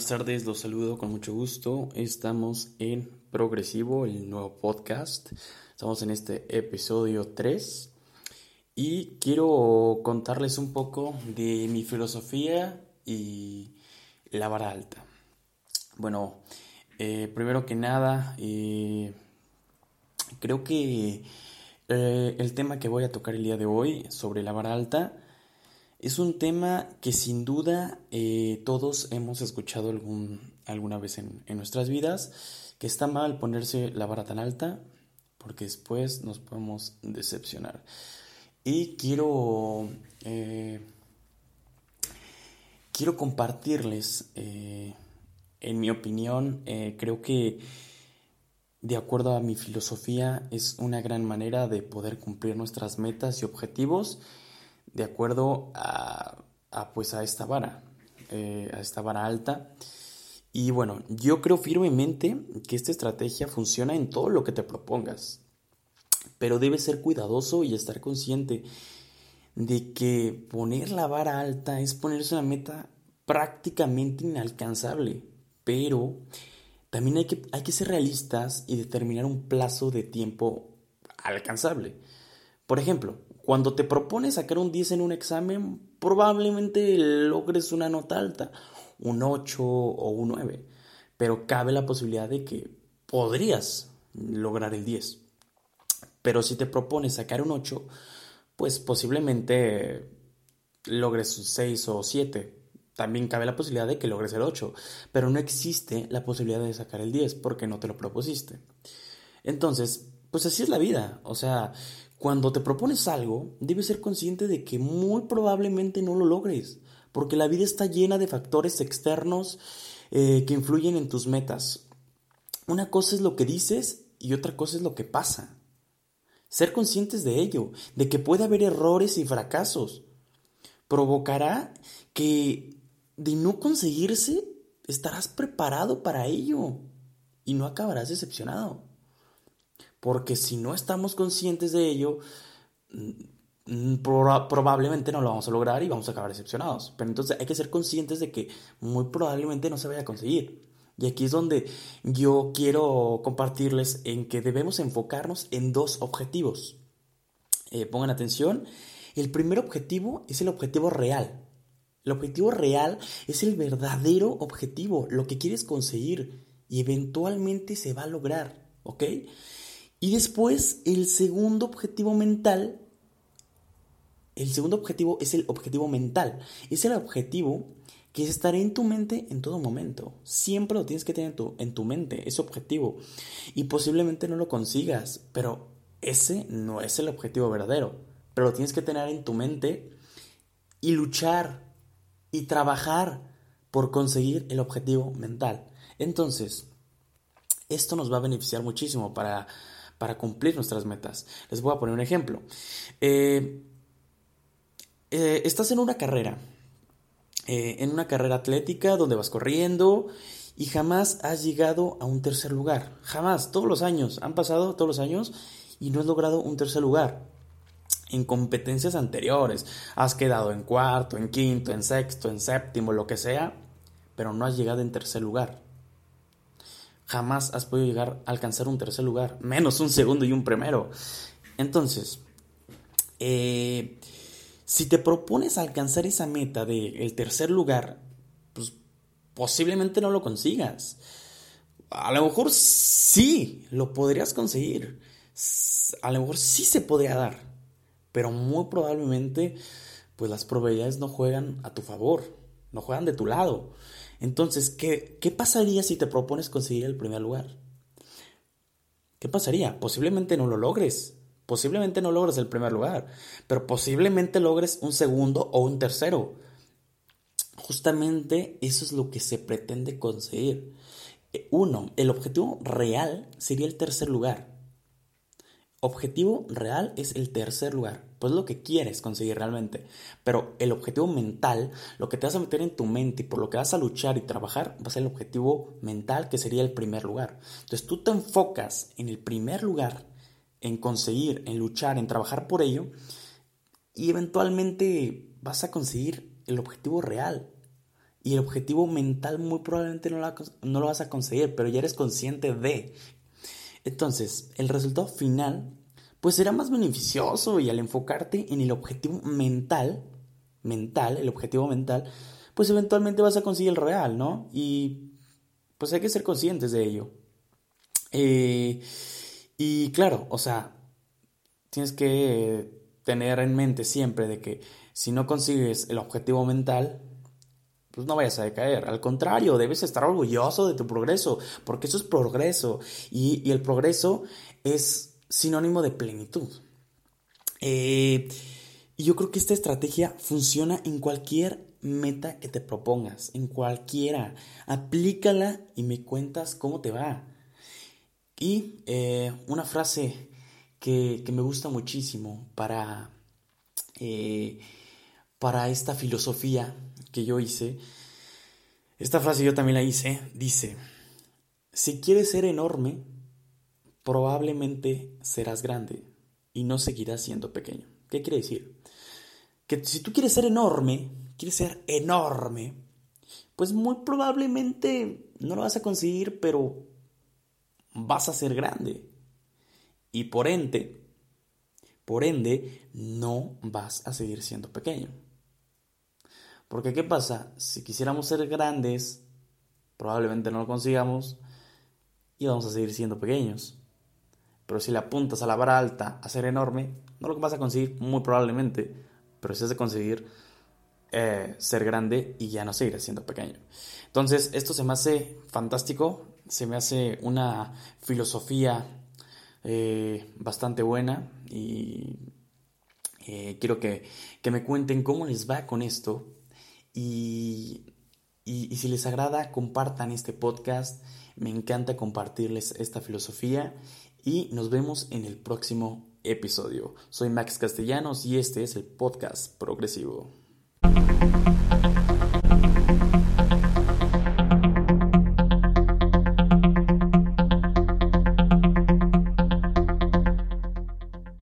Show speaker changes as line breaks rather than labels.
buenas tardes, los saludo con mucho gusto. Estamos en Progresivo, el nuevo podcast. Estamos en este episodio 3 y quiero contarles un poco de mi filosofía y la vara alta. Bueno, eh, primero que nada, eh, creo que eh, el tema que voy a tocar el día de hoy sobre la vara alta es un tema que sin duda eh, todos hemos escuchado algún, alguna vez en, nuestras vidas, que está mal ponerse la vara tan alta porque después nos podemos decepcionar. Y quiero, eh, quiero compartirles, eh, en mi opinión, creo que de acuerdo a mi filosofía es una gran manera de poder cumplir nuestras metas y objetivos de acuerdo a, pues a esta vara, eh, a esta vara alta. Y bueno, yo creo firmemente que esta estrategia funciona en todo lo que te propongas, pero debes ser cuidadoso y estar consciente de que poner la vara alta es ponerse una meta prácticamente inalcanzable, pero también hay que, hay que ser realistas y determinar un plazo de tiempo alcanzable. Por ejemplo, cuando te propones sacar un 10 en un examen, probablemente logres una nota alta, un 8 o un 9, pero cabe la posibilidad de que podrías lograr el 10. Pero si te propones sacar un 8, pues posiblemente logres un 6 o 7. También cabe la posibilidad de que logres el 8, pero no existe la posibilidad de sacar el 10 porque no te lo propusiste. Entonces, pues así es la vida. O sea, cuando te propones algo, debes ser consciente de que muy probablemente no lo logres, porque la vida está llena de factores externos eh, que influyen en tus metas. Una cosa es lo que dices y otra cosa es lo que pasa. Ser conscientes de ello, de que puede haber errores y fracasos, provocará que de no conseguirse estarás preparado para ello y no acabarás decepcionado. Porque si no estamos conscientes de ello, mm, probablemente no lo vamos a lograr y vamos a acabar decepcionados. Pero entonces hay que ser conscientes de que muy probablemente no se vaya a conseguir. Y aquí es donde yo quiero compartirles en que debemos enfocarnos en dos objetivos. Eh, pongan atención, el primer objetivo es el objetivo real. El objetivo real es el verdadero objetivo, lo que quieres conseguir y eventualmente se va a lograr, ¿ok? Y después el segundo objetivo mental, el segundo objetivo es el objetivo mental. Es el objetivo que es estar en tu mente en todo momento. Siempre lo tienes que tener en tu, en tu mente, ese objetivo. Y posiblemente no lo consigas, pero ese no es el objetivo verdadero. Pero lo tienes que tener en tu mente y luchar y trabajar por conseguir el objetivo mental. Entonces, esto nos va a beneficiar muchísimo para para cumplir nuestras metas. Les voy a poner un ejemplo. Eh, eh, estás en una carrera, eh, en una carrera atlética donde vas corriendo y jamás has llegado a un tercer lugar. Jamás, todos los años, han pasado todos los años y no has logrado un tercer lugar. En competencias anteriores has quedado en cuarto, en quinto, en sexto, en séptimo, lo que sea, pero no has llegado en tercer lugar jamás has podido llegar a alcanzar un tercer lugar, menos un segundo y un primero. Entonces, eh, si te propones alcanzar esa meta del tercer lugar, pues posiblemente no lo consigas. A lo mejor sí lo podrías conseguir. A lo mejor sí se podría dar. Pero muy probablemente, pues las probabilidades no juegan a tu favor, no juegan de tu lado. Entonces, ¿qué, ¿qué pasaría si te propones conseguir el primer lugar? ¿Qué pasaría? Posiblemente no lo logres. Posiblemente no logres el primer lugar, pero posiblemente logres un segundo o un tercero. Justamente eso es lo que se pretende conseguir. Uno, el objetivo real sería el tercer lugar. Objetivo real es el tercer lugar, pues lo que quieres conseguir realmente. Pero el objetivo mental, lo que te vas a meter en tu mente y por lo que vas a luchar y trabajar, va a ser el objetivo mental que sería el primer lugar. Entonces tú te enfocas en el primer lugar, en conseguir, en luchar, en trabajar por ello y eventualmente vas a conseguir el objetivo real. y el objetivo mental muy probablemente no lo, no lo vas a conseguir, pero ya eres consciente de. Entonces, el resultado final pues será más beneficioso y al enfocarte en el objetivo mental, mental, el objetivo mental, pues eventualmente vas a conseguir el real, ¿no? Y pues hay que ser conscientes de ello. Eh, y claro, o sea, tienes que tener en mente siempre de que si no consigues el objetivo mental, pues no vayas a decaer. Al contrario, debes estar orgulloso de tu progreso, porque eso es progreso. Y, el progreso es sinónimo de plenitud. Eh, y yo creo que esta estrategia funciona en cualquier meta que te propongas, en cualquiera. Aplícala y me cuentas cómo te va. Y eh, una frase que, me gusta muchísimo para, eh, para esta filosofía que yo hice, esta frase yo también la hice, dice, si quieres ser enorme, probablemente serás grande y no seguirás siendo pequeño. ¿Qué quiere decir? Que si tú quieres ser enorme, quieres ser enorme, pues muy probablemente no lo vas a conseguir, pero vas a ser grande. Y por ende, por ende, no vas a seguir siendo pequeño. Porque ¿qué pasa? Si quisiéramos ser grandes, probablemente no lo consigamos y vamos a seguir siendo pequeños. Pero si le apuntas a la vara alta a ser enorme, no lo vas a conseguir muy probablemente, pero si has de conseguir eh, ser grande y ya no seguir siendo pequeño. Entonces, esto se me hace fantástico, se me hace una filosofía eh, bastante buena y eh, quiero que, me cuenten cómo les va con esto y, y, si les agrada compartan este podcast, me encanta compartirles esta filosofía y nos vemos en el próximo episodio. Soy Max Castellanos y este es el podcast progresivo.